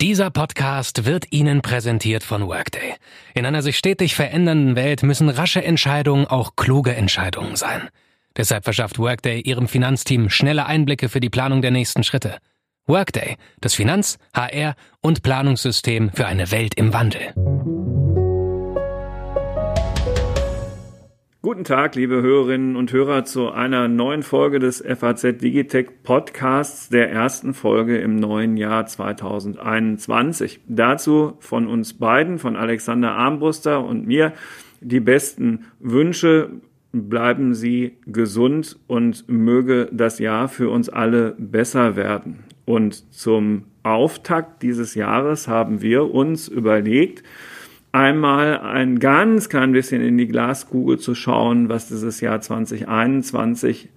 Dieser Podcast wird Ihnen präsentiert von Workday. In einer sich stetig verändernden Welt müssen rasche Entscheidungen auch kluge Entscheidungen sein. Deshalb verschafft Workday Ihrem Finanzteam schnelle Einblicke für die Planung der nächsten Schritte. Workday, das Finanz-, HR- und Planungssystem für eine Welt im Wandel. Guten Tag, liebe Hörerinnen und Hörer, zu einer neuen Folge des FAZ Digitech Podcasts, der ersten Folge im neuen Jahr 2021. Dazu von uns beiden, von Alexander Armbruster und mir, die besten Wünsche. Bleiben Sie gesund und möge das Jahr für uns alle besser werden. Und zum Auftakt dieses Jahres haben wir uns überlegt, einmal ein ganz klein bisschen in die Glaskugel zu schauen, was dieses Jahr 2021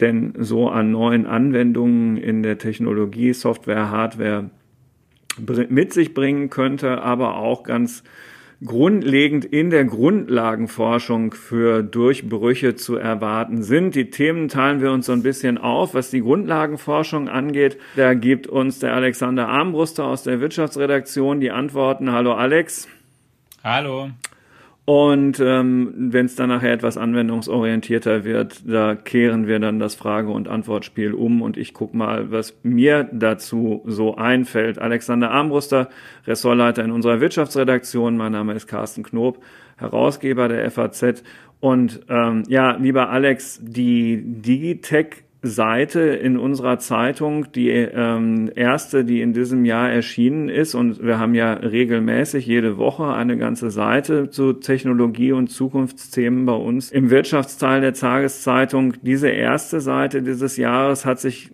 denn so an neuen Anwendungen in der Technologie, Software, Hardware mit sich bringen könnte, aber auch ganz grundlegend in der Grundlagenforschung für Durchbrüche zu erwarten sind. Die Themen teilen wir uns so ein bisschen auf, was die Grundlagenforschung angeht. Da gibt uns der Alexander Armbruster aus der Wirtschaftsredaktion die Antworten. Hallo Alex. Hallo. Und ähm, wenn es dann nachher etwas anwendungsorientierter wird, da kehren wir dann das Frage- und Antwortspiel um und ich guck mal, was mir dazu so einfällt. Alexander Armbruster, Ressortleiter in unserer Wirtschaftsredaktion. Mein Name ist Carsten Knob, Herausgeber der FAZ. Und ähm, ja, lieber Alex, die Digitech Seite in unserer Zeitung, die ähm, erste, die in diesem Jahr erschienen ist. Und wir haben ja regelmäßig jede Woche eine ganze Seite zu Technologie und Zukunftsthemen bei uns im Wirtschaftsteil der Tageszeitung. Diese erste Seite dieses Jahres hat sich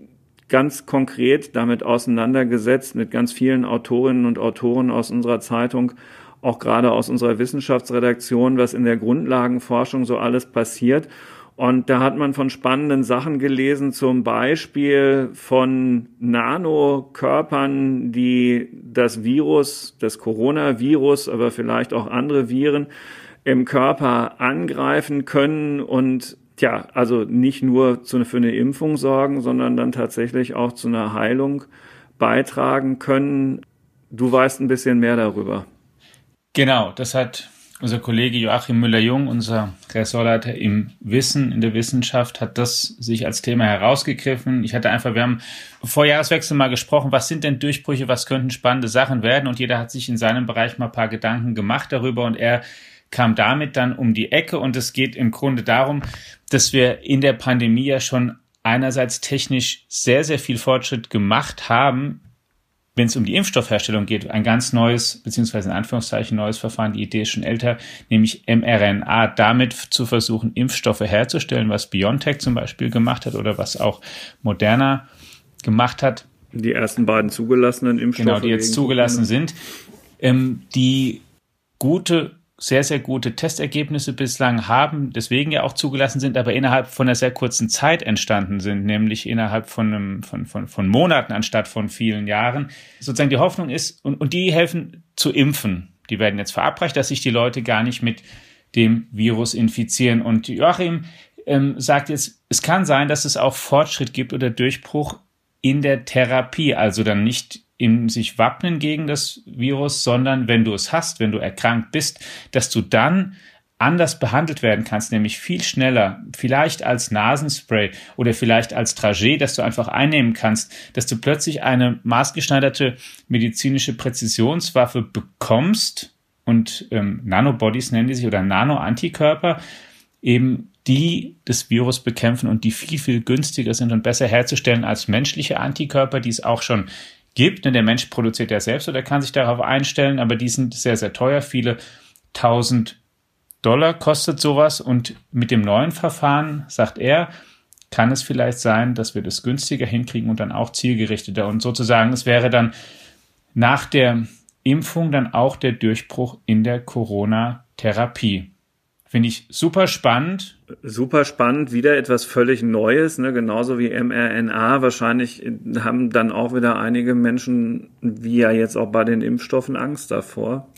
ganz konkret damit auseinandergesetzt, mit ganz vielen Autorinnen und Autoren aus unserer Zeitung auch gerade aus unserer Wissenschaftsredaktion, was in der Grundlagenforschung so alles passiert. Und da hat man von spannenden Sachen gelesen, zum Beispiel von Nanokörpern, die das Virus, das Coronavirus, aber vielleicht auch andere Viren im Körper angreifen können und ja, also nicht nur für eine Impfung sorgen, sondern dann tatsächlich auch zu einer Heilung beitragen können. Du weißt ein bisschen mehr darüber. Genau, das hat unser Kollege Joachim Müller-Jung, unser Ressortleiter im Wissen, in der Wissenschaft, hat das sich als Thema herausgegriffen. Ich hatte einfach, wir haben vor Jahreswechsel mal gesprochen, was sind denn Durchbrüche, was könnten spannende Sachen werden? Und jeder hat sich in seinem Bereich mal ein paar Gedanken gemacht darüber. Und er kam damit dann um die Ecke. Und es geht im Grunde darum, dass wir in der Pandemie ja schon einerseits technisch sehr, sehr viel Fortschritt gemacht haben, wenn es um die Impfstoffherstellung geht, ein ganz neues, beziehungsweise in Anführungszeichen neues Verfahren, die Idee ist schon älter, nämlich mRNA, damit zu versuchen, Impfstoffe herzustellen, was BioNTech zum Beispiel gemacht hat oder was auch Moderna gemacht hat. Die ersten beiden zugelassenen Impfstoffe. Genau, die jetzt zugelassen sind. Ähm, die gute sehr, sehr gute Testergebnisse bislang haben, deswegen ja auch zugelassen sind, aber innerhalb von einer sehr kurzen Zeit entstanden sind, nämlich innerhalb von, einem, von, von, von Monaten anstatt von vielen Jahren. Sozusagen die Hoffnung ist, und, und die helfen zu impfen. Die werden jetzt verabreicht, dass sich die Leute gar nicht mit dem Virus infizieren. Und Joachim ähm, sagt jetzt, es kann sein, dass es auch Fortschritt gibt oder Durchbruch in der Therapie, also dann nicht im sich wappnen gegen das Virus, sondern wenn du es hast, wenn du erkrankt bist, dass du dann anders behandelt werden kannst, nämlich viel schneller, vielleicht als Nasenspray oder vielleicht als Trajet, dass du einfach einnehmen kannst, dass du plötzlich eine maßgeschneiderte medizinische Präzisionswaffe bekommst und ähm, Nanobodies nennen die sich oder Nanoantikörper, eben die das Virus bekämpfen und die viel, viel günstiger sind und besser herzustellen als menschliche Antikörper, die es auch schon gibt. Der Mensch produziert ja selbst oder kann sich darauf einstellen, aber die sind sehr, sehr teuer. Viele tausend Dollar kostet sowas und mit dem neuen Verfahren, sagt er, kann es vielleicht sein, dass wir das günstiger hinkriegen und dann auch zielgerichteter. Und sozusagen, es wäre dann nach der Impfung dann auch der Durchbruch in der Corona-Therapie. Finde ich super spannend. Super spannend, wieder etwas völlig Neues, ne? genauso wie mRNA. Wahrscheinlich haben dann auch wieder einige Menschen, wie ja jetzt auch bei den Impfstoffen, Angst davor.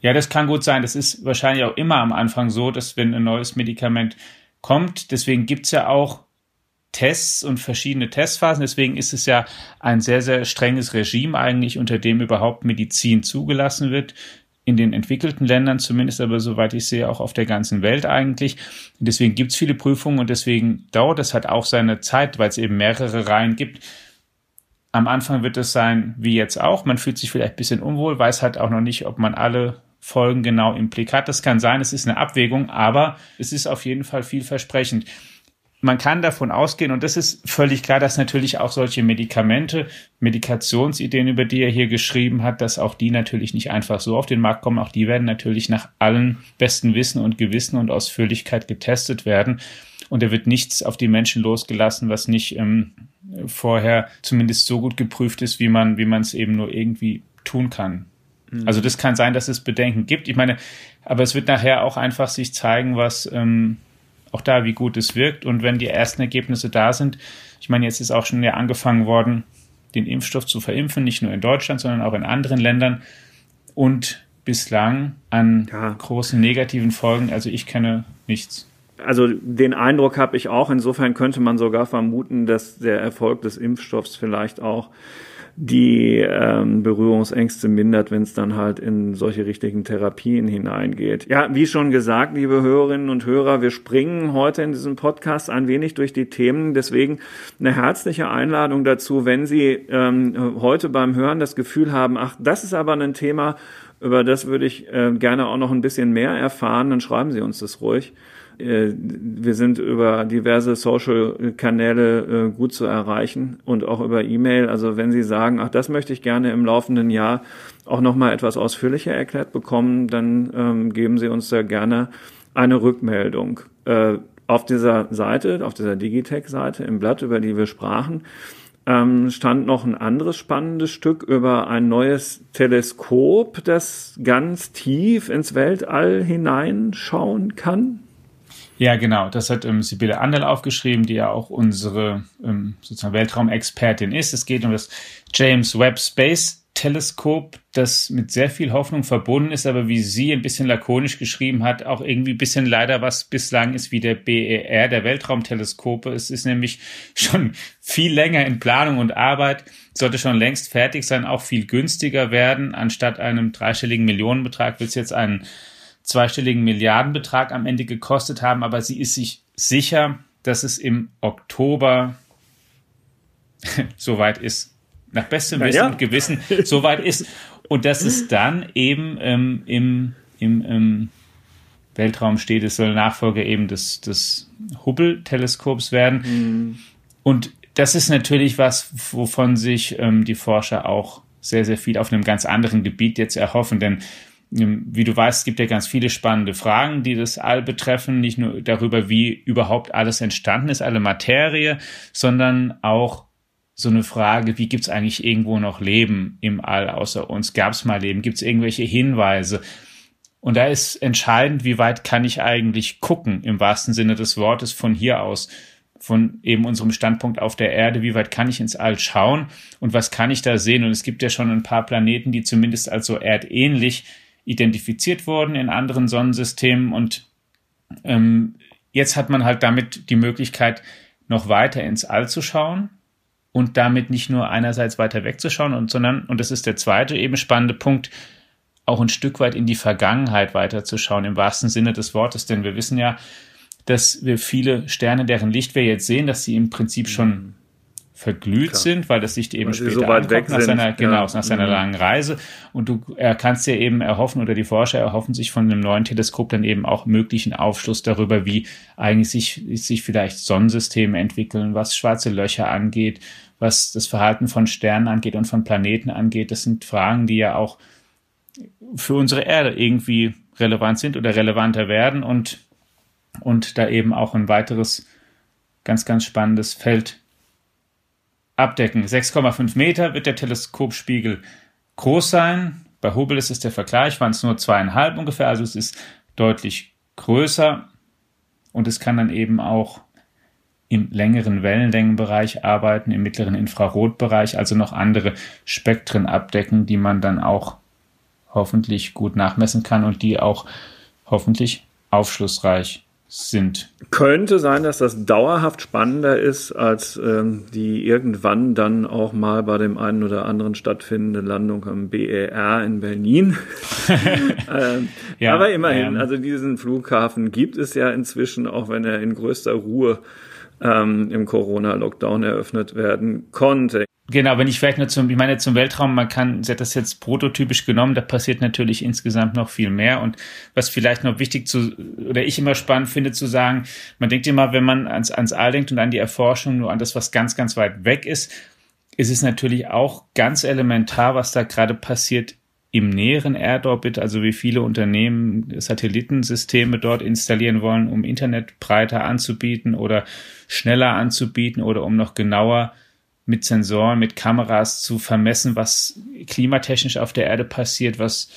Ja, das kann gut sein. Das ist wahrscheinlich auch immer am Anfang so, dass wenn ein neues Medikament kommt, deswegen gibt's ja auch Tests und verschiedene Testphasen. Deswegen ist es ja ein sehr, sehr strenges Regime eigentlich, unter dem überhaupt Medizin zugelassen wird. In den entwickelten Ländern zumindest, aber soweit ich sehe, auch auf der ganzen Welt eigentlich. deswegen gibt es viele Prüfungen und deswegen dauert es halt auch seine Zeit, weil es eben mehrere Reihen gibt. Am Anfang wird es sein, wie jetzt auch. Man fühlt sich vielleicht ein bisschen unwohl, weiß halt auch noch nicht, ob man alle Folgen genau im Blick hat. Das kann sein, es ist eine Abwägung, aber es ist auf jeden Fall vielversprechend man kann davon ausgehen, und das ist völlig klar, dass natürlich auch solche Medikamente, Medikationsideen, über die er hier geschrieben hat, dass auch die natürlich nicht einfach so auf den Markt kommen. Auch die werden natürlich nach allen besten Wissen und Gewissen und Ausführlichkeit getestet werden. Und er wird nichts auf die Menschen losgelassen, was nicht ähm, vorher zumindest so gut geprüft ist, wie man, wie man es eben nur irgendwie tun kann. Mhm. Also das kann sein, dass es Bedenken gibt. Ich meine, aber es wird nachher auch einfach sich zeigen, was ähm, auch da, wie gut es wirkt. Und wenn die ersten Ergebnisse da sind, ich meine, jetzt ist auch schon ja angefangen worden, den Impfstoff zu verimpfen, nicht nur in Deutschland, sondern auch in anderen Ländern. Und bislang an ja. großen negativen Folgen, also ich kenne nichts. Also den Eindruck habe ich auch. Insofern könnte man sogar vermuten, dass der Erfolg des Impfstoffs vielleicht auch die ähm, Berührungsängste mindert, wenn es dann halt in solche richtigen Therapien hineingeht. Ja, wie schon gesagt, liebe Hörerinnen und Hörer, wir springen heute in diesem Podcast ein wenig durch die Themen. Deswegen eine herzliche Einladung dazu, wenn Sie ähm, heute beim Hören das Gefühl haben, ach, das ist aber ein Thema, über das würde ich äh, gerne auch noch ein bisschen mehr erfahren, dann schreiben Sie uns das ruhig. Äh, wir sind über diverse Social-Kanäle äh, gut zu erreichen und auch über E-Mail. Also wenn Sie sagen, ach, das möchte ich gerne im laufenden Jahr auch nochmal etwas ausführlicher erklärt bekommen, dann ähm, geben Sie uns da gerne eine Rückmeldung. Äh, auf dieser Seite, auf dieser Digitech-Seite im Blatt, über die wir sprachen, ähm, stand noch ein anderes spannendes Stück über ein neues Teleskop, das ganz tief ins Weltall hineinschauen kann. Ja, genau. Das hat ähm, Sibylle Andel aufgeschrieben, die ja auch unsere ähm, sozusagen Weltraumexpertin ist. Es geht um das James Webb Space Teleskop, das mit sehr viel Hoffnung verbunden ist, aber wie sie ein bisschen lakonisch geschrieben hat, auch irgendwie ein bisschen leider was bislang ist wie der BER, der Weltraumteleskope. Es ist nämlich schon viel länger in Planung und Arbeit, sollte schon längst fertig sein, auch viel günstiger werden. Anstatt einem dreistelligen Millionenbetrag wird es jetzt einen zweistelligen Milliardenbetrag am Ende gekostet haben, aber sie ist sich sicher, dass es im Oktober soweit ist. Nach bestem Wissen ja. und Gewissen soweit ist. Und dass es dann eben ähm, im, im ähm, Weltraum steht, es soll Nachfolger eben des, des Hubble-Teleskops werden. Mhm. Und das ist natürlich was, wovon sich ähm, die Forscher auch sehr, sehr viel auf einem ganz anderen Gebiet jetzt erhoffen. Denn wie du weißt, es gibt ja ganz viele spannende Fragen, die das All betreffen, nicht nur darüber, wie überhaupt alles entstanden ist, alle Materie, sondern auch so eine Frage, wie gibt es eigentlich irgendwo noch Leben im All außer uns? Gab es mal Leben? Gibt es irgendwelche Hinweise? Und da ist entscheidend, wie weit kann ich eigentlich gucken, im wahrsten Sinne des Wortes, von hier aus, von eben unserem Standpunkt auf der Erde, wie weit kann ich ins All schauen und was kann ich da sehen? Und es gibt ja schon ein paar Planeten, die zumindest als so erdähnlich identifiziert worden in anderen Sonnensystemen und ähm, jetzt hat man halt damit die Möglichkeit, noch weiter ins All zu schauen und damit nicht nur einerseits weiter wegzuschauen, und, sondern, und das ist der zweite eben spannende Punkt, auch ein Stück weit in die Vergangenheit weiterzuschauen, im wahrsten Sinne des Wortes, denn wir wissen ja, dass wir viele Sterne, deren Licht wir jetzt sehen, dass sie im Prinzip schon verglüht Klar. sind, weil das Licht eben weil später so weit weg nach seiner, genau, nach seiner mhm. langen Reise. Und du er kannst dir eben erhoffen oder die Forscher erhoffen sich von einem neuen Teleskop dann eben auch möglichen Aufschluss darüber, wie eigentlich sich, sich vielleicht Sonnensysteme entwickeln, was schwarze Löcher angeht, was das Verhalten von Sternen angeht und von Planeten angeht. Das sind Fragen, die ja auch für unsere Erde irgendwie relevant sind oder relevanter werden und, und da eben auch ein weiteres ganz, ganz spannendes Feld abdecken. 6,5 Meter wird der Teleskopspiegel groß sein. Bei Hubble ist es der Vergleich, waren es nur zweieinhalb ungefähr, also es ist deutlich größer und es kann dann eben auch im längeren Wellenlängenbereich arbeiten, im mittleren Infrarotbereich, also noch andere Spektren abdecken, die man dann auch hoffentlich gut nachmessen kann und die auch hoffentlich aufschlussreich sind. Könnte sein, dass das dauerhaft spannender ist, als ähm, die irgendwann dann auch mal bei dem einen oder anderen stattfindende Landung am BER in Berlin. ähm, ja, aber immerhin, ähm, also diesen Flughafen gibt es ja inzwischen, auch wenn er in größter Ruhe ähm, im Corona-Lockdown eröffnet werden konnte. Genau, wenn ich vielleicht nur zum, ich meine zum Weltraum, man kann, sie hat das jetzt prototypisch genommen, da passiert natürlich insgesamt noch viel mehr. Und was vielleicht noch wichtig zu, oder ich immer spannend finde zu sagen, man denkt immer, wenn man ans, ans All denkt und an die Erforschung, nur an das, was ganz, ganz weit weg ist, ist es natürlich auch ganz elementar, was da gerade passiert im näheren Erdorbit, also wie viele Unternehmen Satellitensysteme dort installieren wollen, um Internet breiter anzubieten oder schneller anzubieten oder um noch genauer mit Sensoren, mit Kameras zu vermessen, was klimatechnisch auf der Erde passiert, was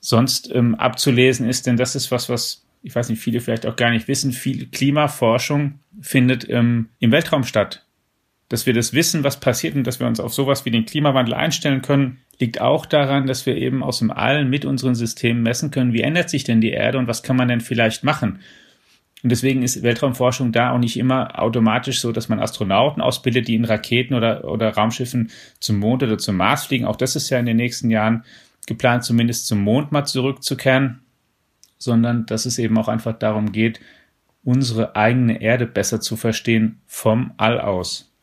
sonst ähm, abzulesen ist. Denn das ist was, was ich weiß nicht, viele vielleicht auch gar nicht wissen. Viel Klimaforschung findet ähm, im Weltraum statt. Dass wir das wissen, was passiert und dass wir uns auf sowas wie den Klimawandel einstellen können, liegt auch daran, dass wir eben aus dem All mit unseren Systemen messen können, wie ändert sich denn die Erde und was kann man denn vielleicht machen. Und deswegen ist Weltraumforschung da auch nicht immer automatisch so, dass man Astronauten ausbildet, die in Raketen oder, oder Raumschiffen zum Mond oder zum Mars fliegen. Auch das ist ja in den nächsten Jahren geplant, zumindest zum Mond mal zurückzukehren, sondern dass es eben auch einfach darum geht, unsere eigene Erde besser zu verstehen vom All aus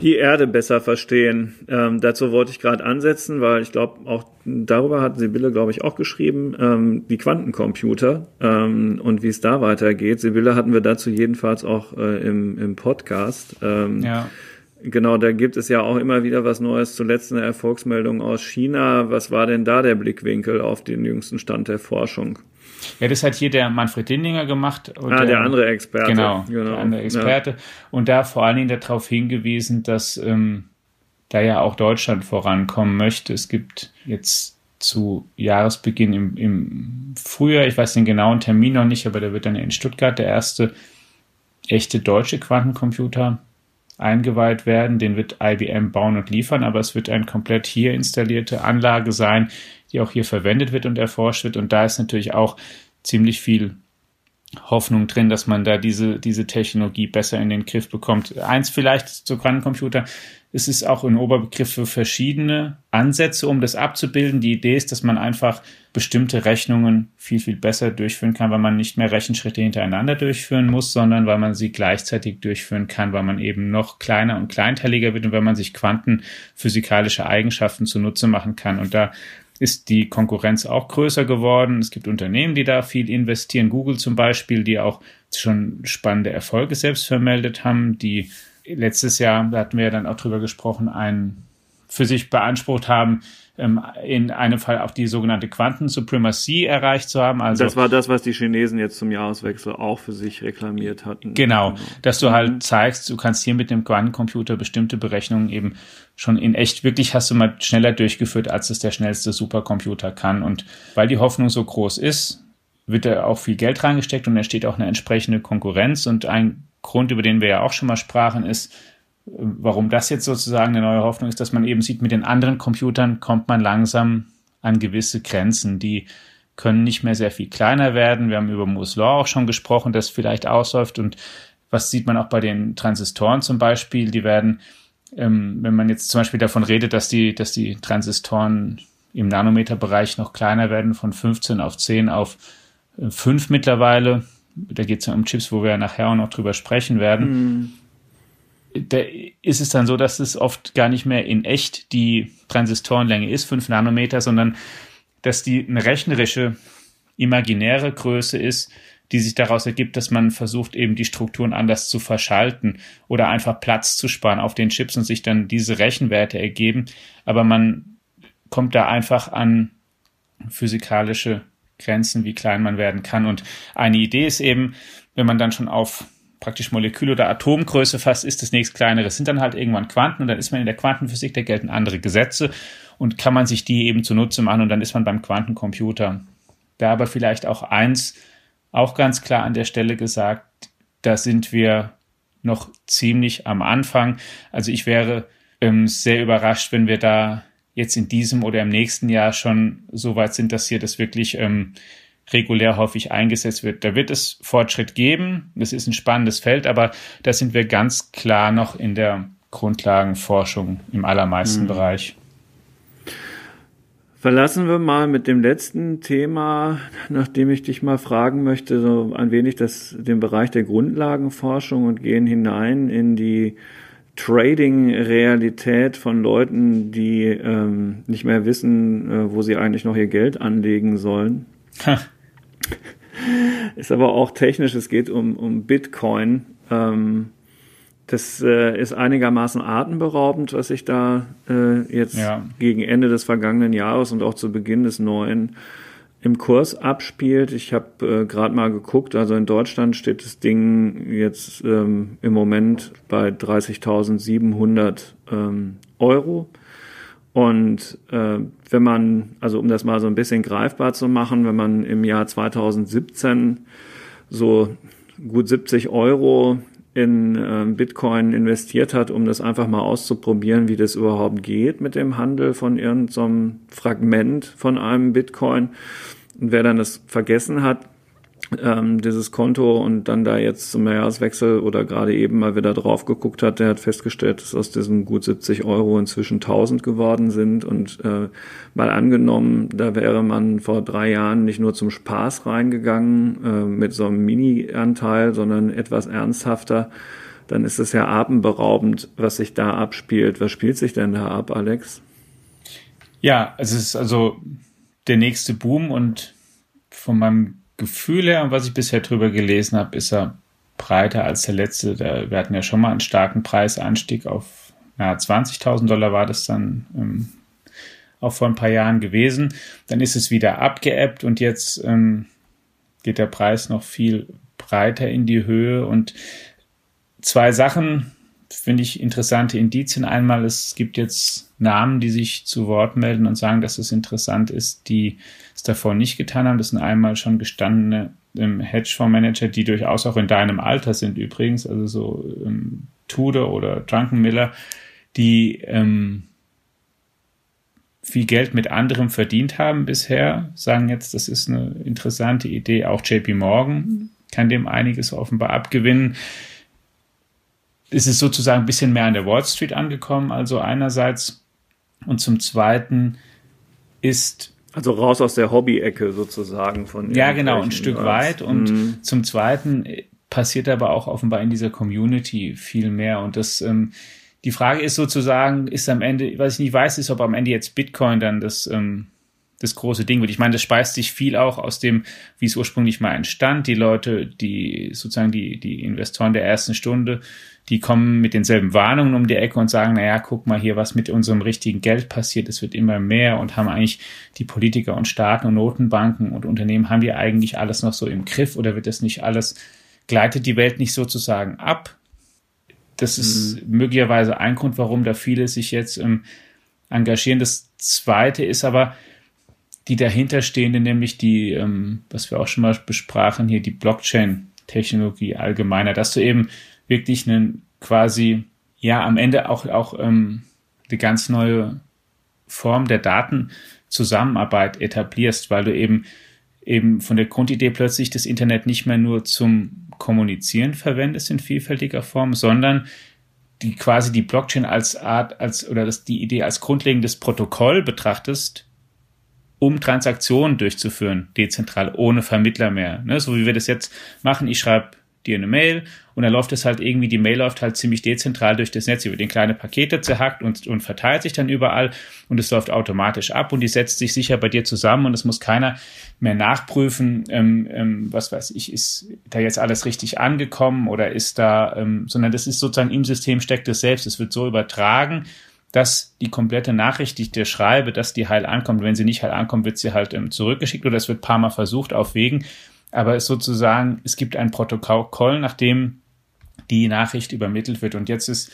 die Erde besser verstehen. Ähm, dazu wollte ich gerade ansetzen, weil ich glaube, auch darüber hat Sibylle, glaube ich, auch geschrieben, ähm, die Quantencomputer ähm, und wie es da weitergeht. Sibylle hatten wir dazu jedenfalls auch äh, im, im Podcast. Ähm, ja. Genau, da gibt es ja auch immer wieder was Neues. Zuletzt eine Erfolgsmeldung aus China. Was war denn da der Blickwinkel auf den jüngsten Stand der Forschung? Ja, das hat hier der Manfred Dindinger gemacht. ah, der, der, andere Experte. Genau, genau. der andere Experte. Ja. Und da vor allen Dingen darauf hingewiesen, dass ähm, da ja auch Deutschland vorankommen möchte. Es gibt jetzt zu Jahresbeginn im, im Frühjahr, ich weiß den genauen Termin noch nicht, aber da wird dann in Stuttgart der erste echte deutsche Quantencomputer eingeweiht werden. Den wird IBM bauen und liefern, aber es wird eine komplett hier installierte Anlage sein, die auch hier verwendet wird und erforscht wird. Und da ist natürlich auch ziemlich viel Hoffnung drin, dass man da diese, diese Technologie besser in den Griff bekommt. Eins vielleicht zu Quantencomputer. Es ist auch ein Oberbegriff für verschiedene Ansätze, um das abzubilden. Die Idee ist, dass man einfach bestimmte Rechnungen viel, viel besser durchführen kann, weil man nicht mehr Rechenschritte hintereinander durchführen muss, sondern weil man sie gleichzeitig durchführen kann, weil man eben noch kleiner und kleinteiliger wird und weil man sich quantenphysikalische Eigenschaften zunutze machen kann. Und da ist die Konkurrenz auch größer geworden. Es gibt Unternehmen, die da viel investieren. Google zum Beispiel, die auch schon spannende Erfolge selbst vermeldet haben, die letztes Jahr, da hatten wir ja dann auch drüber gesprochen, einen für sich beansprucht haben, ähm, in einem Fall auch die sogenannte Quantensupremacy erreicht zu haben. Also das war das, was die Chinesen jetzt zum Jahreswechsel auch für sich reklamiert hatten. Genau, genau. dass du halt zeigst, du kannst hier mit dem Quantencomputer bestimmte Berechnungen eben schon in echt wirklich hast du mal schneller durchgeführt, als es der schnellste Supercomputer kann. Und weil die Hoffnung so groß ist, wird da auch viel Geld reingesteckt und entsteht auch eine entsprechende Konkurrenz. Und ein Grund, über den wir ja auch schon mal sprachen, ist, warum das jetzt sozusagen eine neue Hoffnung ist, dass man eben sieht, mit den anderen Computern kommt man langsam an gewisse Grenzen, die können nicht mehr sehr viel kleiner werden. Wir haben über Moore's Law auch schon gesprochen, das vielleicht ausläuft und was sieht man auch bei den Transistoren zum Beispiel, die werden, ähm, wenn man jetzt zum Beispiel davon redet, dass die, dass die Transistoren im Nanometerbereich noch kleiner werden, von 15 auf 10 auf 5 äh, mittlerweile. Da geht es ja um Chips, wo wir nachher auch noch drüber sprechen werden. Mhm da ist es dann so, dass es oft gar nicht mehr in echt die Transistorenlänge ist, 5 Nanometer, sondern dass die eine rechnerische, imaginäre Größe ist, die sich daraus ergibt, dass man versucht, eben die Strukturen anders zu verschalten oder einfach Platz zu sparen auf den Chips und sich dann diese Rechenwerte ergeben. Aber man kommt da einfach an physikalische Grenzen, wie klein man werden kann. Und eine Idee ist eben, wenn man dann schon auf praktisch Molekül- oder Atomgröße fast ist, das nächst kleinere sind dann halt irgendwann Quanten und dann ist man in der Quantenphysik, da gelten andere Gesetze und kann man sich die eben zunutze machen und dann ist man beim Quantencomputer. Da aber vielleicht auch eins auch ganz klar an der Stelle gesagt, da sind wir noch ziemlich am Anfang. Also ich wäre ähm, sehr überrascht, wenn wir da jetzt in diesem oder im nächsten Jahr schon so weit sind, dass hier das wirklich ähm, regulär häufig eingesetzt wird. Da wird es Fortschritt geben. Das ist ein spannendes Feld, aber da sind wir ganz klar noch in der Grundlagenforschung im allermeisten mhm. Bereich. Verlassen wir mal mit dem letzten Thema, nachdem ich dich mal fragen möchte, so ein wenig das, den Bereich der Grundlagenforschung und gehen hinein in die Trading-Realität von Leuten, die ähm, nicht mehr wissen, äh, wo sie eigentlich noch ihr Geld anlegen sollen. Ist aber auch technisch, es geht um, um Bitcoin. Ähm, das äh, ist einigermaßen atemberaubend, was sich da äh, jetzt ja. gegen Ende des vergangenen Jahres und auch zu Beginn des neuen im Kurs abspielt. Ich habe äh, gerade mal geguckt, also in Deutschland steht das Ding jetzt ähm, im Moment bei 30.700 ähm, Euro. Und äh, wenn man, also um das mal so ein bisschen greifbar zu machen, wenn man im Jahr 2017 so gut 70 Euro in äh, Bitcoin investiert hat, um das einfach mal auszuprobieren, wie das überhaupt geht mit dem Handel von irgendeinem so Fragment von einem Bitcoin. Und wer dann das vergessen hat, ähm, dieses Konto und dann da jetzt zum Jahreswechsel oder gerade eben mal wieder drauf geguckt hat, der hat festgestellt, dass aus diesen gut 70 Euro inzwischen 1000 geworden sind und äh, mal angenommen, da wäre man vor drei Jahren nicht nur zum Spaß reingegangen äh, mit so einem Mini-Anteil, sondern etwas ernsthafter, dann ist es ja atemberaubend, was sich da abspielt. Was spielt sich denn da ab, Alex? Ja, es ist also der nächste Boom und von meinem Gefühl her und was ich bisher drüber gelesen habe, ist er breiter als der letzte. wir hatten ja schon mal einen starken Preisanstieg auf ja, 20.000 Dollar war das dann ähm, auch vor ein paar Jahren gewesen. Dann ist es wieder abgeebbt und jetzt ähm, geht der Preis noch viel breiter in die Höhe. Und zwei Sachen finde ich interessante Indizien. Einmal, es gibt jetzt Namen, die sich zu Wort melden und sagen, dass es interessant ist, die es davor nicht getan haben. Das sind einmal schon gestandene ähm, Hedgefondsmanager, die durchaus auch in deinem Alter sind übrigens, also so ähm, Tudor oder Drunkenmiller, die ähm, viel Geld mit anderem verdient haben bisher, sagen jetzt, das ist eine interessante Idee. Auch JP Morgan kann dem einiges offenbar abgewinnen. Es ist sozusagen ein bisschen mehr an der Wall Street angekommen, also einerseits. Und zum Zweiten ist also raus aus der Hobby-Ecke sozusagen von. Ja, genau, ein Stück weit. Und mhm. zum Zweiten passiert aber auch offenbar in dieser Community viel mehr. Und das, ähm, die Frage ist sozusagen, ist am Ende, was ich nicht weiß, ist, ob am Ende jetzt Bitcoin dann das, ähm, das große Ding wird. Ich meine, das speist sich viel auch aus dem, wie es ursprünglich mal entstand. Die Leute, die sozusagen die, die Investoren der ersten Stunde, die kommen mit denselben Warnungen um die Ecke und sagen, naja, guck mal hier, was mit unserem richtigen Geld passiert, es wird immer mehr und haben eigentlich die Politiker und Staaten und Notenbanken und Unternehmen, haben die eigentlich alles noch so im Griff oder wird das nicht alles, gleitet die Welt nicht sozusagen ab? Das ist mhm. möglicherweise ein Grund, warum da viele sich jetzt ähm, engagieren. Das zweite ist aber, die dahinterstehende, nämlich die, ähm, was wir auch schon mal besprachen, hier die Blockchain-Technologie allgemeiner, dass du eben wirklich einen quasi, ja, am Ende auch, auch ähm, eine ganz neue Form der Datenzusammenarbeit etablierst, weil du eben eben von der Grundidee plötzlich das Internet nicht mehr nur zum Kommunizieren verwendest in vielfältiger Form, sondern die quasi die Blockchain als Art, als oder das, die Idee als grundlegendes Protokoll betrachtest, um Transaktionen durchzuführen, dezentral, ohne Vermittler mehr. Ne? So wie wir das jetzt machen. Ich schreibe dir eine Mail und dann läuft es halt irgendwie, die Mail läuft halt ziemlich dezentral durch das Netz, über den kleine Pakete zerhackt und, und verteilt sich dann überall und es läuft automatisch ab und die setzt sich sicher bei dir zusammen und es muss keiner mehr nachprüfen, ähm, ähm, was weiß ich, ist da jetzt alles richtig angekommen oder ist da, ähm, sondern das ist sozusagen im System steckt es selbst, es wird so übertragen, dass die komplette Nachricht, die ich dir schreibe, dass die heil ankommt. Wenn sie nicht heil ankommt, wird sie halt ähm, zurückgeschickt oder es wird paar Mal versucht auf Wegen aber es sozusagen, es gibt ein Protokoll, nachdem die Nachricht übermittelt wird. Und jetzt ist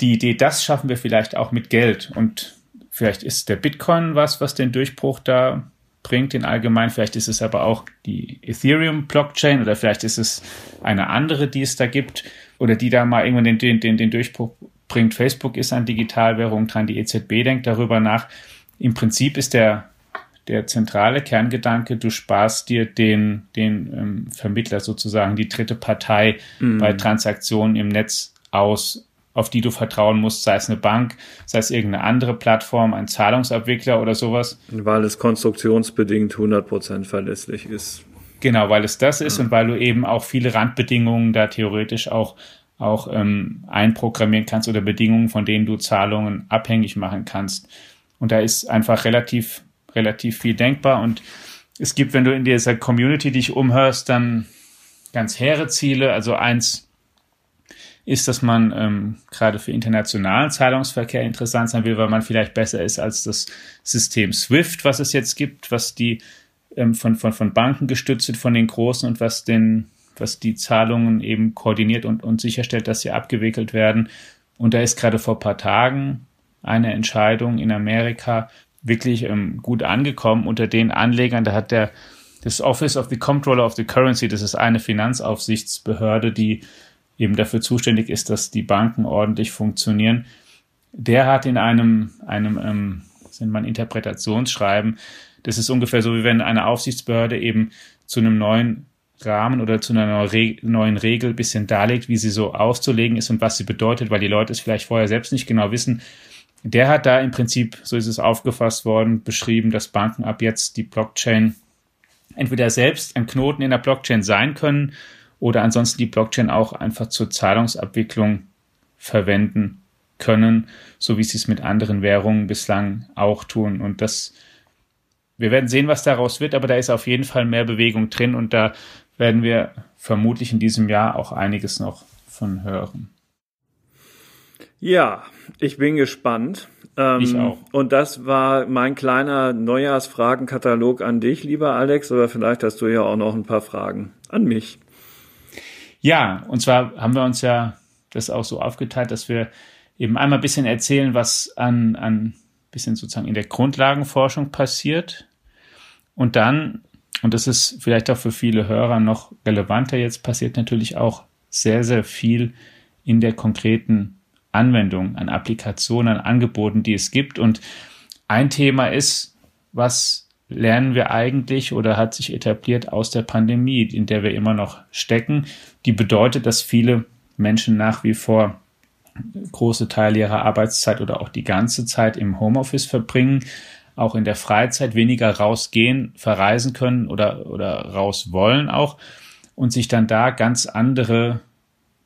die Idee, das schaffen wir vielleicht auch mit Geld. Und vielleicht ist der Bitcoin was, was den Durchbruch da bringt in allgemein. Vielleicht ist es aber auch die Ethereum Blockchain oder vielleicht ist es eine andere, die es da gibt oder die da mal irgendwann den, den, den, den Durchbruch bringt. Facebook ist an Digitalwährung dran, die EZB denkt darüber nach. Im Prinzip ist der der zentrale Kerngedanke, du sparst dir den, den ähm, Vermittler sozusagen, die dritte Partei mhm. bei Transaktionen im Netz aus, auf die du vertrauen musst, sei es eine Bank, sei es irgendeine andere Plattform, ein Zahlungsabwickler oder sowas. Weil es konstruktionsbedingt 100% verlässlich ist. Genau, weil es das ist ja. und weil du eben auch viele Randbedingungen da theoretisch auch auch ähm, einprogrammieren kannst oder Bedingungen, von denen du Zahlungen abhängig machen kannst. Und da ist einfach relativ, relativ viel denkbar. Und es gibt, wenn du in dieser Community dich umhörst, dann ganz hehre Ziele. Also eins ist, dass man ähm, gerade für internationalen Zahlungsverkehr interessant sein will, weil man vielleicht besser ist als das System SWIFT, was es jetzt gibt, was die ähm, von, von, von Banken gestützt wird, von den Großen und was den was die Zahlungen eben koordiniert und, und sicherstellt, dass sie abgewickelt werden. Und da ist gerade vor ein paar Tagen eine Entscheidung in Amerika wirklich ähm, gut angekommen unter den Anlegern. Da hat der das Office of the Comptroller of the Currency, das ist eine Finanzaufsichtsbehörde, die eben dafür zuständig ist, dass die Banken ordentlich funktionieren. Der hat in einem, einem, ähm, sind man Interpretationsschreiben, das ist ungefähr so, wie wenn eine Aufsichtsbehörde eben zu einem neuen Rahmen oder zu einer neuen Regel bisschen darlegt, wie sie so auszulegen ist und was sie bedeutet, weil die Leute es vielleicht vorher selbst nicht genau wissen. Der hat da im Prinzip, so ist es aufgefasst worden, beschrieben, dass Banken ab jetzt die Blockchain entweder selbst ein Knoten in der Blockchain sein können oder ansonsten die Blockchain auch einfach zur Zahlungsabwicklung verwenden können, so wie sie es mit anderen Währungen bislang auch tun. Und das, wir werden sehen, was daraus wird, aber da ist auf jeden Fall mehr Bewegung drin und da werden wir vermutlich in diesem Jahr auch einiges noch von hören. Ja, ich bin gespannt. Ähm, ich auch. Und das war mein kleiner Neujahrsfragenkatalog an dich, lieber Alex, oder vielleicht hast du ja auch noch ein paar Fragen an mich. Ja, und zwar haben wir uns ja das auch so aufgeteilt, dass wir eben einmal ein bisschen erzählen, was an, an bisschen sozusagen in der Grundlagenforschung passiert und dann und das ist vielleicht auch für viele Hörer noch relevanter jetzt, passiert natürlich auch sehr, sehr viel in der konkreten Anwendung, an Applikationen, an Angeboten, die es gibt. Und ein Thema ist, was lernen wir eigentlich oder hat sich etabliert aus der Pandemie, in der wir immer noch stecken, die bedeutet, dass viele Menschen nach wie vor große Teile ihrer Arbeitszeit oder auch die ganze Zeit im Homeoffice verbringen, auch in der Freizeit weniger rausgehen, verreisen können oder, oder raus wollen auch und sich dann da ganz andere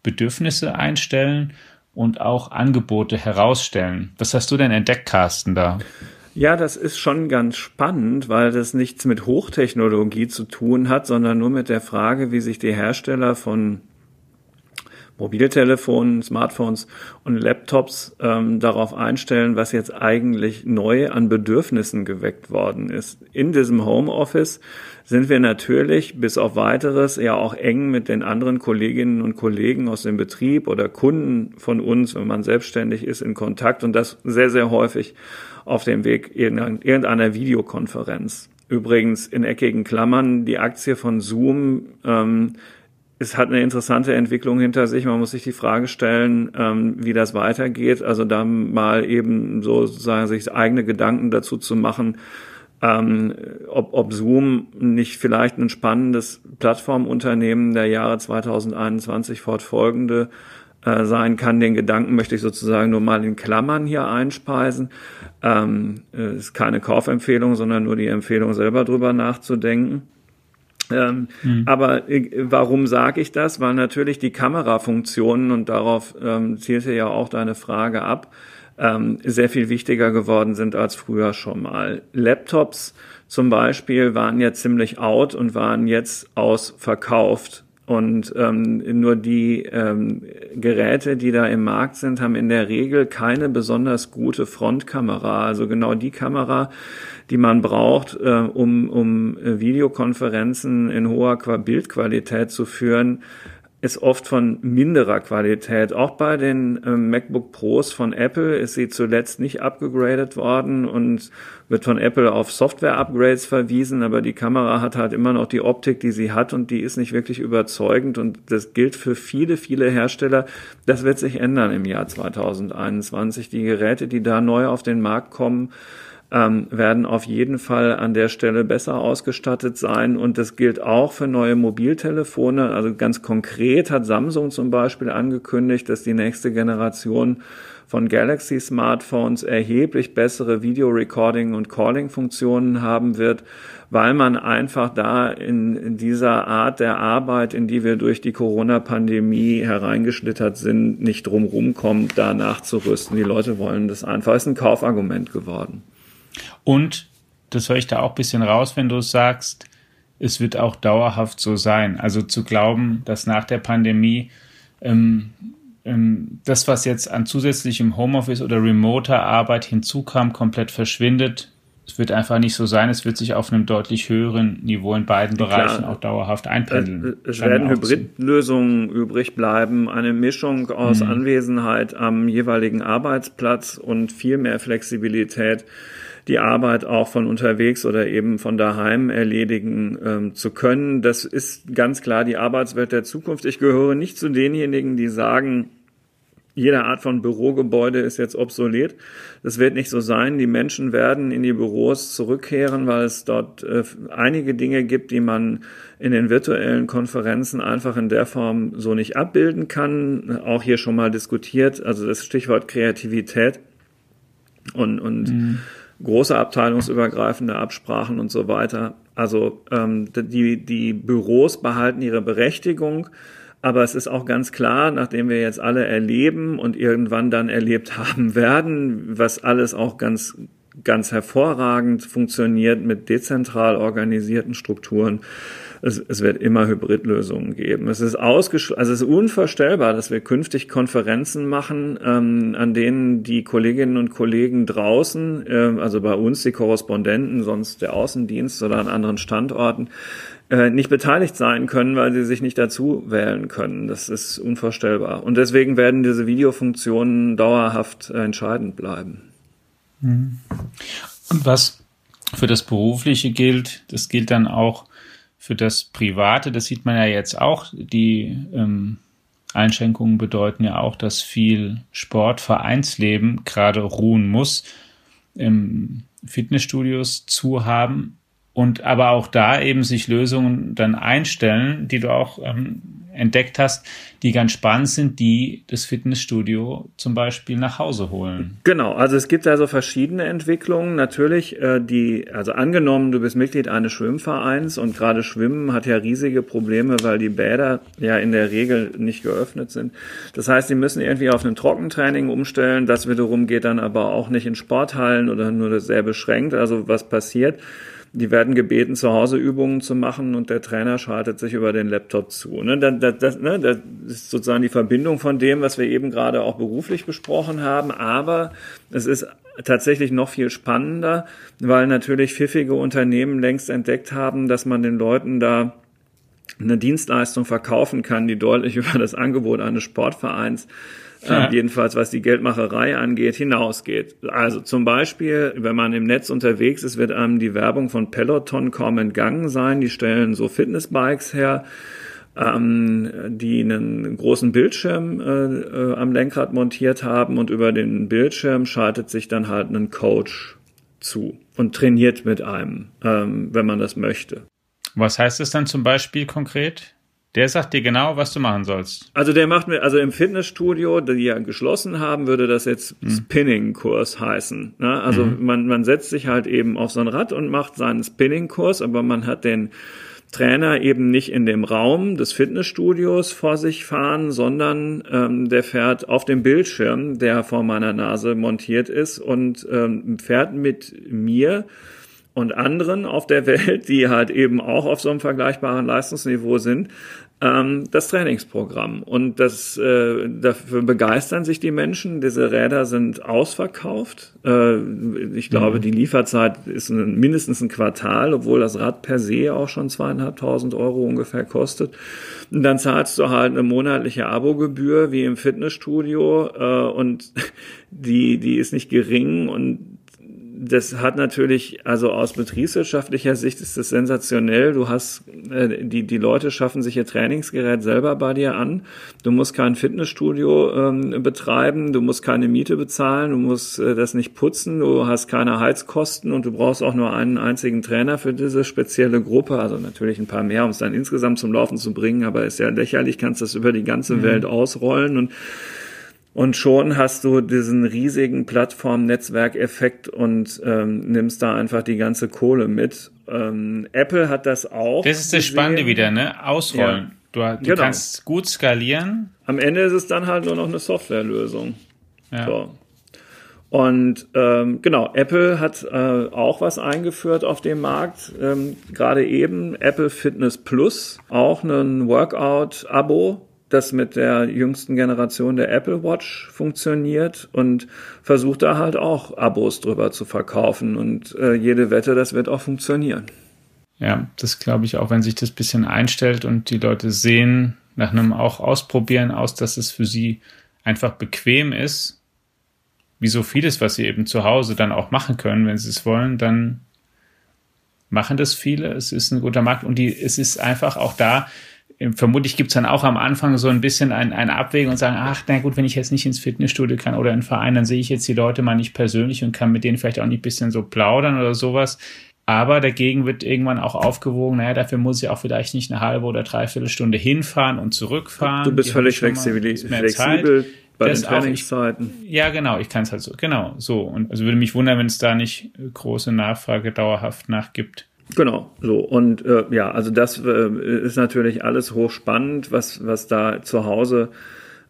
Bedürfnisse einstellen und auch Angebote herausstellen. Was hast du denn entdeckt, Carsten, da? Ja, das ist schon ganz spannend, weil das nichts mit Hochtechnologie zu tun hat, sondern nur mit der Frage, wie sich die Hersteller von Mobiltelefonen, Smartphones und Laptops ähm, darauf einstellen, was jetzt eigentlich neu an Bedürfnissen geweckt worden ist. In diesem Homeoffice sind wir natürlich bis auf weiteres ja auch eng mit den anderen Kolleginnen und Kollegen aus dem Betrieb oder Kunden von uns, wenn man selbstständig ist, in Kontakt und das sehr, sehr häufig auf dem Weg irgendeiner Videokonferenz. Übrigens in eckigen Klammern, die Aktie von Zoom ähm, es hat eine interessante Entwicklung hinter sich. Man muss sich die Frage stellen, ähm, wie das weitergeht. Also da mal eben sozusagen sich eigene Gedanken dazu zu machen, ähm, ob, ob Zoom nicht vielleicht ein spannendes Plattformunternehmen der Jahre 2021 fortfolgende äh, sein kann. Den Gedanken möchte ich sozusagen nur mal in Klammern hier einspeisen. Ähm, ist keine Kaufempfehlung, sondern nur die Empfehlung, selber drüber nachzudenken. Ähm, mhm. Aber äh, warum sage ich das? Weil natürlich die Kamerafunktionen, und darauf ähm, zielte ja auch deine Frage ab, ähm, sehr viel wichtiger geworden sind als früher schon mal. Laptops zum Beispiel waren ja ziemlich out und waren jetzt ausverkauft. Und ähm, nur die ähm, Geräte, die da im Markt sind, haben in der Regel keine besonders gute Frontkamera. Also genau die Kamera, die man braucht, äh, um, um äh, Videokonferenzen in hoher Bildqualität zu führen, ist oft von minderer Qualität. Auch bei den äh, MacBook Pros von Apple ist sie zuletzt nicht abgegradet worden und wird von Apple auf Software-Upgrades verwiesen, aber die Kamera hat halt immer noch die Optik, die sie hat und die ist nicht wirklich überzeugend und das gilt für viele, viele Hersteller. Das wird sich ändern im Jahr 2021. Die Geräte, die da neu auf den Markt kommen, ähm, werden auf jeden Fall an der Stelle besser ausgestattet sein. Und das gilt auch für neue Mobiltelefone. Also ganz konkret hat Samsung zum Beispiel angekündigt, dass die nächste Generation von Galaxy Smartphones erheblich bessere Video Recording und Calling Funktionen haben wird, weil man einfach da in, in dieser Art der Arbeit, in die wir durch die Corona-Pandemie hereingeschlittert sind, nicht drumherum kommt, da nachzurüsten. Die Leute wollen das einfach. Ist ein Kaufargument geworden. Und das höre ich da auch ein bisschen raus, wenn du sagst, es wird auch dauerhaft so sein. Also zu glauben, dass nach der Pandemie ähm, ähm, das, was jetzt an zusätzlichem Homeoffice oder remoter Arbeit hinzukam, komplett verschwindet. Es wird einfach nicht so sein. Es wird sich auf einem deutlich höheren Niveau in beiden Bereichen Klar, auch dauerhaft einpendeln. Es, es werden Hybridlösungen übrig bleiben. Eine Mischung aus mhm. Anwesenheit am jeweiligen Arbeitsplatz und viel mehr Flexibilität die Arbeit auch von unterwegs oder eben von daheim erledigen ähm, zu können. Das ist ganz klar die Arbeitswelt der Zukunft. Ich gehöre nicht zu denjenigen, die sagen, jede Art von Bürogebäude ist jetzt obsolet. Das wird nicht so sein. Die Menschen werden in die Büros zurückkehren, weil es dort äh, einige Dinge gibt, die man in den virtuellen Konferenzen einfach in der Form so nicht abbilden kann. Auch hier schon mal diskutiert, also das Stichwort Kreativität und, und mhm große abteilungsübergreifende Absprachen und so weiter. Also ähm, die, die Büros behalten ihre Berechtigung, aber es ist auch ganz klar, nachdem wir jetzt alle erleben und irgendwann dann erlebt haben werden, was alles auch ganz ganz hervorragend funktioniert mit dezentral organisierten Strukturen, es, es wird immer Hybridlösungen geben. Es ist ausgeschlossen, also es ist unvorstellbar, dass wir künftig Konferenzen machen, ähm, an denen die Kolleginnen und Kollegen draußen, äh, also bei uns die Korrespondenten, sonst der Außendienst oder an anderen Standorten, äh, nicht beteiligt sein können, weil sie sich nicht dazu wählen können. Das ist unvorstellbar. Und deswegen werden diese Videofunktionen dauerhaft entscheidend bleiben. Mhm. Und was für das Berufliche gilt, das gilt dann auch für das Private, das sieht man ja jetzt auch, die ähm, Einschränkungen bedeuten ja auch, dass viel Sportvereinsleben gerade ruhen muss, ähm, Fitnessstudios zu haben und aber auch da eben sich Lösungen dann einstellen, die du auch ähm, entdeckt hast, die ganz spannend sind, die das Fitnessstudio zum Beispiel nach Hause holen. Genau, also es gibt also verschiedene Entwicklungen. Natürlich, äh, die, also angenommen, du bist Mitglied eines Schwimmvereins und gerade Schwimmen hat ja riesige Probleme, weil die Bäder ja in der Regel nicht geöffnet sind. Das heißt, sie müssen irgendwie auf ein Trockentraining umstellen. Das wiederum geht dann aber auch nicht in Sporthallen oder nur sehr beschränkt. Also was passiert? Die werden gebeten, zu Hause Übungen zu machen und der Trainer schaltet sich über den Laptop zu. Ne? Das, das, ne? das ist sozusagen die Verbindung von dem, was wir eben gerade auch beruflich besprochen haben. Aber es ist tatsächlich noch viel spannender, weil natürlich pfiffige Unternehmen längst entdeckt haben, dass man den Leuten da eine Dienstleistung verkaufen kann, die deutlich über das Angebot eines Sportvereins ja. äh, jedenfalls was die Geldmacherei angeht, hinausgeht. Also zum Beispiel, wenn man im Netz unterwegs ist, wird einem die Werbung von Peloton kaum entgangen sein. Die stellen so Fitnessbikes her, ähm, die einen großen Bildschirm äh, äh, am Lenkrad montiert haben und über den Bildschirm schaltet sich dann halt ein Coach zu und trainiert mit einem, ähm, wenn man das möchte. Was heißt es dann zum Beispiel konkret? Der sagt dir genau, was du machen sollst. Also der macht mir, also im Fitnessstudio, die ja geschlossen haben, würde das jetzt mhm. Spinning-Kurs heißen. Ne? Also mhm. man, man setzt sich halt eben auf so ein Rad und macht seinen Spinning-Kurs, aber man hat den Trainer eben nicht in dem Raum des Fitnessstudios vor sich fahren, sondern ähm, der fährt auf dem Bildschirm, der vor meiner Nase montiert ist und ähm, fährt mit mir und anderen auf der Welt, die halt eben auch auf so einem vergleichbaren Leistungsniveau sind, ähm, das Trainingsprogramm. Und das, äh, dafür begeistern sich die Menschen. Diese Räder sind ausverkauft. Äh, ich glaube, mhm. die Lieferzeit ist ein, mindestens ein Quartal, obwohl das Rad per se auch schon zweieinhalbtausend Euro ungefähr kostet. Und dann zahlst du halt eine monatliche Abogebühr wie im Fitnessstudio äh, und die, die ist nicht gering und das hat natürlich, also aus betriebswirtschaftlicher Sicht ist das sensationell. Du hast, äh, die, die Leute schaffen sich ihr Trainingsgerät selber bei dir an. Du musst kein Fitnessstudio ähm, betreiben, du musst keine Miete bezahlen, du musst äh, das nicht putzen, du hast keine Heizkosten und du brauchst auch nur einen einzigen Trainer für diese spezielle Gruppe. Also natürlich ein paar mehr, um es dann insgesamt zum Laufen zu bringen, aber ist ja lächerlich, kannst das über die ganze mhm. Welt ausrollen und und schon hast du diesen riesigen Plattform-Netzwerkeffekt und ähm, nimmst da einfach die ganze Kohle mit. Ähm, Apple hat das auch. Das ist das gesehen. Spannende wieder, ne? Ausrollen. Ja. Du, du genau. kannst gut skalieren. Am Ende ist es dann halt nur noch eine Softwarelösung. Ja. So. Und ähm, genau, Apple hat äh, auch was eingeführt auf dem Markt. Ähm, Gerade eben Apple Fitness Plus, auch ein Workout-Abo das mit der jüngsten Generation der Apple Watch funktioniert und versucht da halt auch Abos drüber zu verkaufen. Und äh, jede Wette, das wird auch funktionieren. Ja, das glaube ich auch, wenn sich das bisschen einstellt und die Leute sehen nach einem auch Ausprobieren aus, dass es für sie einfach bequem ist, wie so vieles, was sie eben zu Hause dann auch machen können, wenn sie es wollen, dann machen das viele. Es ist ein guter Markt und die, es ist einfach auch da, vermutlich gibt es dann auch am Anfang so ein bisschen ein, eine Abwägung und sagen, ach, na gut, wenn ich jetzt nicht ins Fitnessstudio kann oder in einen Verein, dann sehe ich jetzt die Leute mal nicht persönlich und kann mit denen vielleicht auch nicht ein bisschen so plaudern oder sowas. Aber dagegen wird irgendwann auch aufgewogen, naja, dafür muss ich auch vielleicht nicht eine halbe oder dreiviertel Stunde hinfahren und zurückfahren. Du bist die völlig flexibel, flexibel bei den Trainingszeiten. Ich, ja, genau, ich kann es halt so, genau, so. Und also würde mich wundern, wenn es da nicht große Nachfrage dauerhaft nach gibt. Genau, so und äh, ja, also das äh, ist natürlich alles hochspannend, was was da zu Hause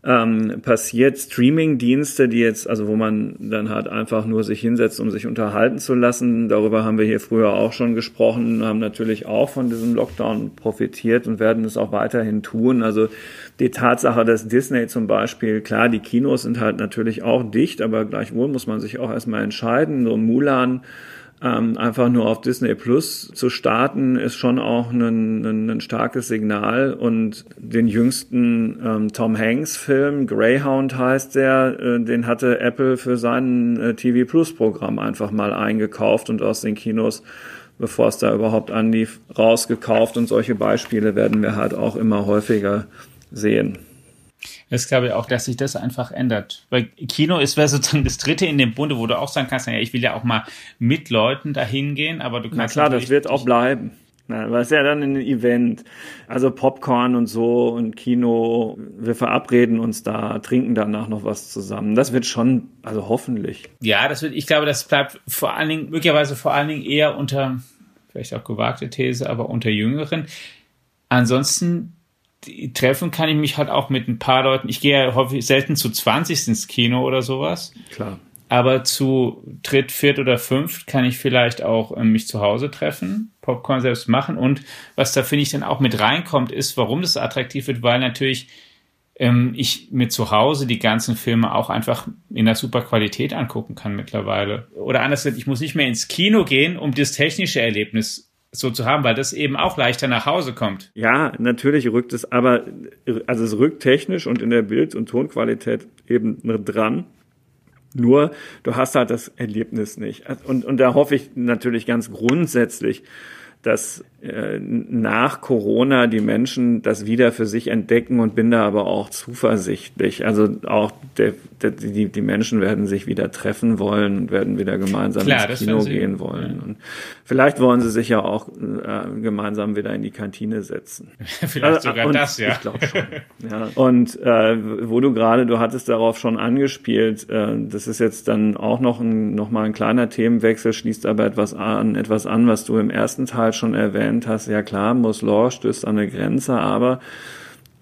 ähm, passiert. Streaming-Dienste, die jetzt, also wo man dann halt einfach nur sich hinsetzt, um sich unterhalten zu lassen. Darüber haben wir hier früher auch schon gesprochen, haben natürlich auch von diesem Lockdown profitiert und werden es auch weiterhin tun. Also die Tatsache, dass Disney zum Beispiel, klar, die Kinos sind halt natürlich auch dicht, aber gleichwohl muss man sich auch erstmal entscheiden. So Mulan ähm, einfach nur auf Disney Plus zu starten, ist schon auch ein, ein, ein starkes Signal. Und den jüngsten ähm, Tom Hanks-Film, Greyhound heißt der, äh, den hatte Apple für sein äh, TV Plus-Programm einfach mal eingekauft und aus den Kinos bevor es da überhaupt anlief, rausgekauft. Und solche Beispiele werden wir halt auch immer häufiger sehen. Das glaube ich auch, dass sich das einfach ändert. Weil Kino ist wäre sozusagen das dritte in dem Bunde, wo du auch sagen kannst, ja, ich will ja auch mal mit Leuten dahin gehen, aber du kannst. Na klar, das wird auch bleiben. Na, das ist ja dann ein Event. Also Popcorn und so und Kino. Wir verabreden uns da, trinken danach noch was zusammen. Das wird schon, also hoffentlich. Ja, das wird, ich glaube, das bleibt vor allen Dingen, möglicherweise vor allen Dingen eher unter, vielleicht auch gewagte These, aber unter Jüngeren. Ansonsten treffen kann ich mich halt auch mit ein paar Leuten. Ich gehe ja häufig selten zu 20 ins Kino oder sowas. Klar. Aber zu dritt, viert oder fünft kann ich vielleicht auch äh, mich zu Hause treffen, Popcorn selbst machen. Und was da finde ich dann auch mit reinkommt, ist, warum das attraktiv wird, weil natürlich ähm, ich mir zu Hause die ganzen Filme auch einfach in der super Qualität angucken kann mittlerweile. Oder anders gesagt, ich muss nicht mehr ins Kino gehen, um das technische Erlebnis so zu haben, weil das eben auch leichter nach Hause kommt. Ja, natürlich rückt es, aber also es rückt technisch und in der Bild- und Tonqualität eben dran. Nur du hast halt das Erlebnis nicht. Und, und da hoffe ich natürlich ganz grundsätzlich, dass äh, nach Corona die Menschen das wieder für sich entdecken und bin da aber auch zuversichtlich. Also auch der, der, die, die Menschen werden sich wieder treffen wollen und werden wieder gemeinsam Klar, ins Kino gehen wollen. Ja. Und vielleicht wollen sie sich ja auch äh, gemeinsam wieder in die Kantine setzen. vielleicht also, sogar und das, ja. Ich glaube schon. ja. Und äh, wo du gerade, du hattest darauf schon angespielt, äh, das ist jetzt dann auch noch ein, noch mal ein kleiner Themenwechsel, schließt aber etwas an, etwas an, was du im ersten Teil schon erwähnt hast. Ja klar, Moslor stößt an eine Grenze, aber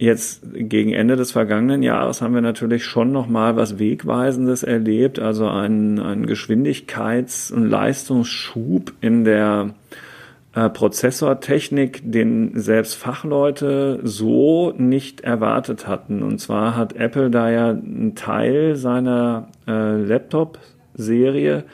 Jetzt gegen Ende des vergangenen Jahres haben wir natürlich schon noch mal was Wegweisendes erlebt, also einen, einen Geschwindigkeits- und Leistungsschub in der äh, Prozessortechnik, den selbst Fachleute so nicht erwartet hatten. Und zwar hat Apple da ja einen Teil seiner äh, Laptop-Serie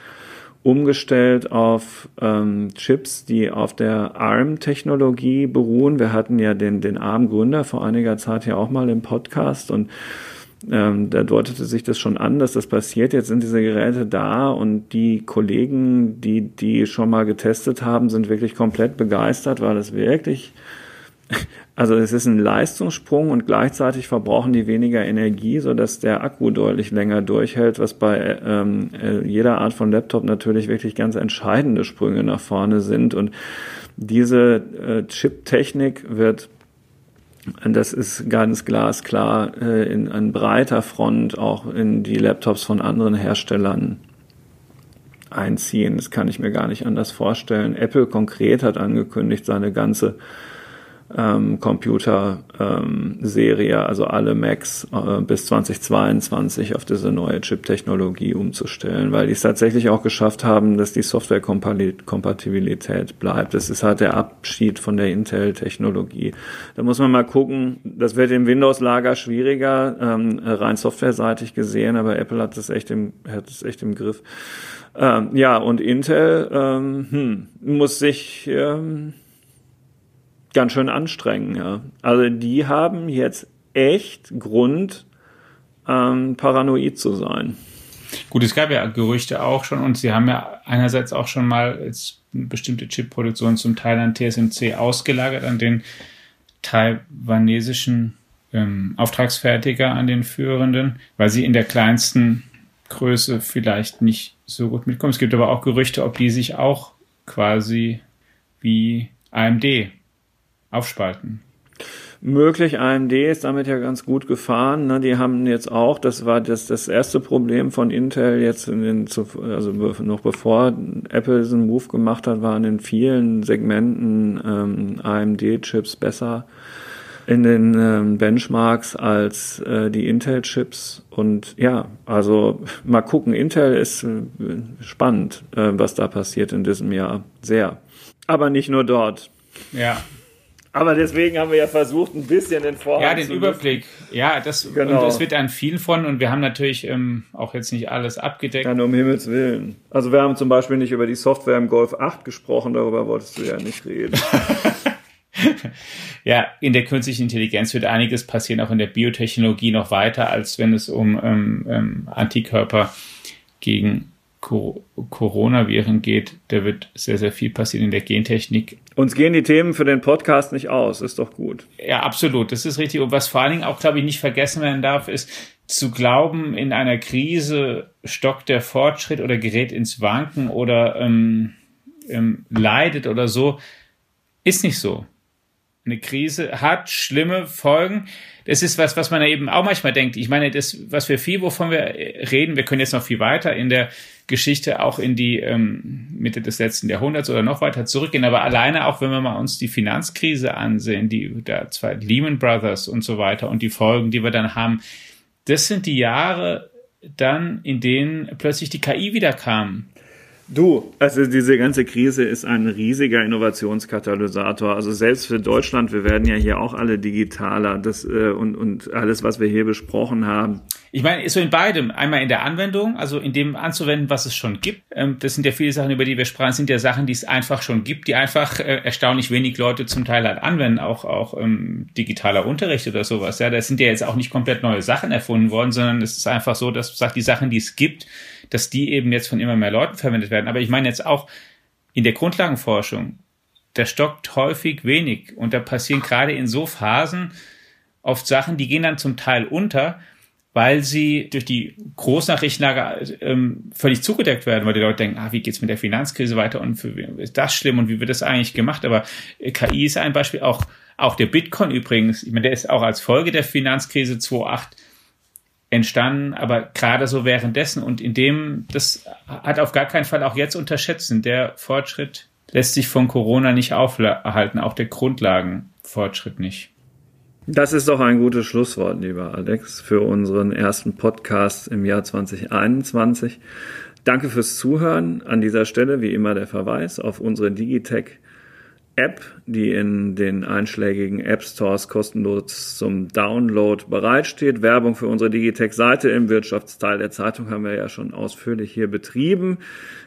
umgestellt auf ähm, Chips, die auf der ARM-Technologie beruhen. Wir hatten ja den, den ARM-Gründer vor einiger Zeit ja auch mal im Podcast und ähm, da deutete sich das schon an, dass das passiert. Jetzt sind diese Geräte da und die Kollegen, die die schon mal getestet haben, sind wirklich komplett begeistert, weil es wirklich also es ist ein Leistungssprung und gleichzeitig verbrauchen die weniger Energie, so dass der Akku deutlich länger durchhält, was bei ähm, äh, jeder Art von Laptop natürlich wirklich ganz entscheidende Sprünge nach vorne sind. Und diese äh, Chip-Technik wird das ist ganz glasklar äh, in an breiter Front auch in die Laptops von anderen Herstellern einziehen. Das kann ich mir gar nicht anders vorstellen. Apple konkret hat angekündigt, seine ganze ähm, Computer-Serie, ähm, also alle Macs äh, bis 2022 auf diese neue Chip-Technologie umzustellen, weil die es tatsächlich auch geschafft haben, dass die Software-Kompatibilität bleibt. Das ist halt der Abschied von der Intel-Technologie. Da muss man mal gucken, das wird im Windows-Lager schwieriger, ähm, rein softwareseitig gesehen, aber Apple hat es echt im, hat es echt im Griff. Ähm, ja, und Intel ähm, hm, muss sich ähm, ganz schön anstrengen. Ja. Also die haben jetzt echt Grund, ähm, paranoid zu sein. Gut, es gab ja Gerüchte auch schon und sie haben ja einerseits auch schon mal bestimmte Chip-Produktion zum Teil an TSMC ausgelagert, an den taiwanesischen ähm, Auftragsfertiger, an den führenden, weil sie in der kleinsten Größe vielleicht nicht so gut mitkommen. Es gibt aber auch Gerüchte, ob die sich auch quasi wie AMD aufspalten. Möglich, AMD ist damit ja ganz gut gefahren. Ne? Die haben jetzt auch, das war das, das erste Problem von Intel jetzt in den, also noch bevor Apple diesen Move gemacht hat, waren in vielen Segmenten ähm, AMD-Chips besser in den ähm, Benchmarks als äh, die Intel-Chips. Und ja, also mal gucken, Intel ist äh, spannend, äh, was da passiert in diesem Jahr. Sehr. Aber nicht nur dort. Ja, aber deswegen haben wir ja versucht, ein bisschen den Vorhang Ja, den Überblick. Ja, das genau. und es wird an viel von und wir haben natürlich ähm, auch jetzt nicht alles abgedeckt. Ja, nur um Himmels Willen. Also wir haben zum Beispiel nicht über die Software im Golf 8 gesprochen, darüber wolltest du ja nicht reden. ja, in der künstlichen Intelligenz wird einiges passieren, auch in der Biotechnologie noch weiter, als wenn es um ähm, ähm, Antikörper gegen Coronaviren geht, da wird sehr, sehr viel passieren in der Gentechnik. Uns gehen die Themen für den Podcast nicht aus, ist doch gut. Ja, absolut, das ist richtig. Und was vor allen Dingen auch, glaube ich, nicht vergessen werden darf, ist zu glauben, in einer Krise stockt der Fortschritt oder gerät ins Wanken oder ähm, ähm, leidet oder so, ist nicht so. Eine Krise hat schlimme Folgen. Das ist was, was man eben auch manchmal denkt. Ich meine, das, was wir viel, wovon wir reden, wir können jetzt noch viel weiter in der Geschichte auch in die ähm, Mitte des letzten Jahrhunderts oder noch weiter zurückgehen. Aber alleine auch, wenn wir mal uns die Finanzkrise ansehen, die da zwei Lehman Brothers und so weiter und die Folgen, die wir dann haben, das sind die Jahre dann, in denen plötzlich die KI wieder kam. Du, also diese ganze Krise ist ein riesiger Innovationskatalysator. Also selbst für Deutschland, wir werden ja hier auch alle digitaler das, äh, und, und alles, was wir hier besprochen haben. Ich meine, so in beidem. Einmal in der Anwendung, also in dem anzuwenden, was es schon gibt. Ähm, das sind ja viele Sachen, über die wir sprachen, sind ja Sachen, die es einfach schon gibt, die einfach äh, erstaunlich wenig Leute zum Teil halt anwenden, auch, auch ähm, digitaler Unterricht oder sowas. Ja, das sind ja jetzt auch nicht komplett neue Sachen erfunden worden, sondern es ist einfach so, dass die Sachen, die es gibt, dass die eben jetzt von immer mehr Leuten verwendet werden. Aber ich meine jetzt auch in der Grundlagenforschung, da stockt häufig wenig und da passieren gerade in so Phasen oft Sachen, die gehen dann zum Teil unter, weil sie durch die Großnachrichtenlage ähm, völlig zugedeckt werden, weil die Leute denken, ah, wie geht's mit der Finanzkrise weiter und für, ist das schlimm und wie wird das eigentlich gemacht? Aber KI ist ein Beispiel, auch, auch der Bitcoin übrigens, ich meine, der ist auch als Folge der Finanzkrise 2008 entstanden, aber gerade so währenddessen und in dem, das hat auf gar keinen Fall auch jetzt unterschätzen. Der Fortschritt lässt sich von Corona nicht aufhalten, auch der Grundlagenfortschritt nicht. Das ist doch ein gutes Schlusswort, lieber Alex, für unseren ersten Podcast im Jahr 2021. Danke fürs Zuhören. An dieser Stelle wie immer der Verweis auf unsere Digitech App, die in den einschlägigen App Stores kostenlos zum Download bereitsteht. Werbung für unsere Digitech-Seite im Wirtschaftsteil der Zeitung haben wir ja schon ausführlich hier betrieben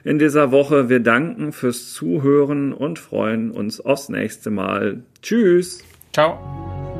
in dieser Woche. Wir danken fürs Zuhören und freuen uns aufs nächste Mal. Tschüss. Ciao.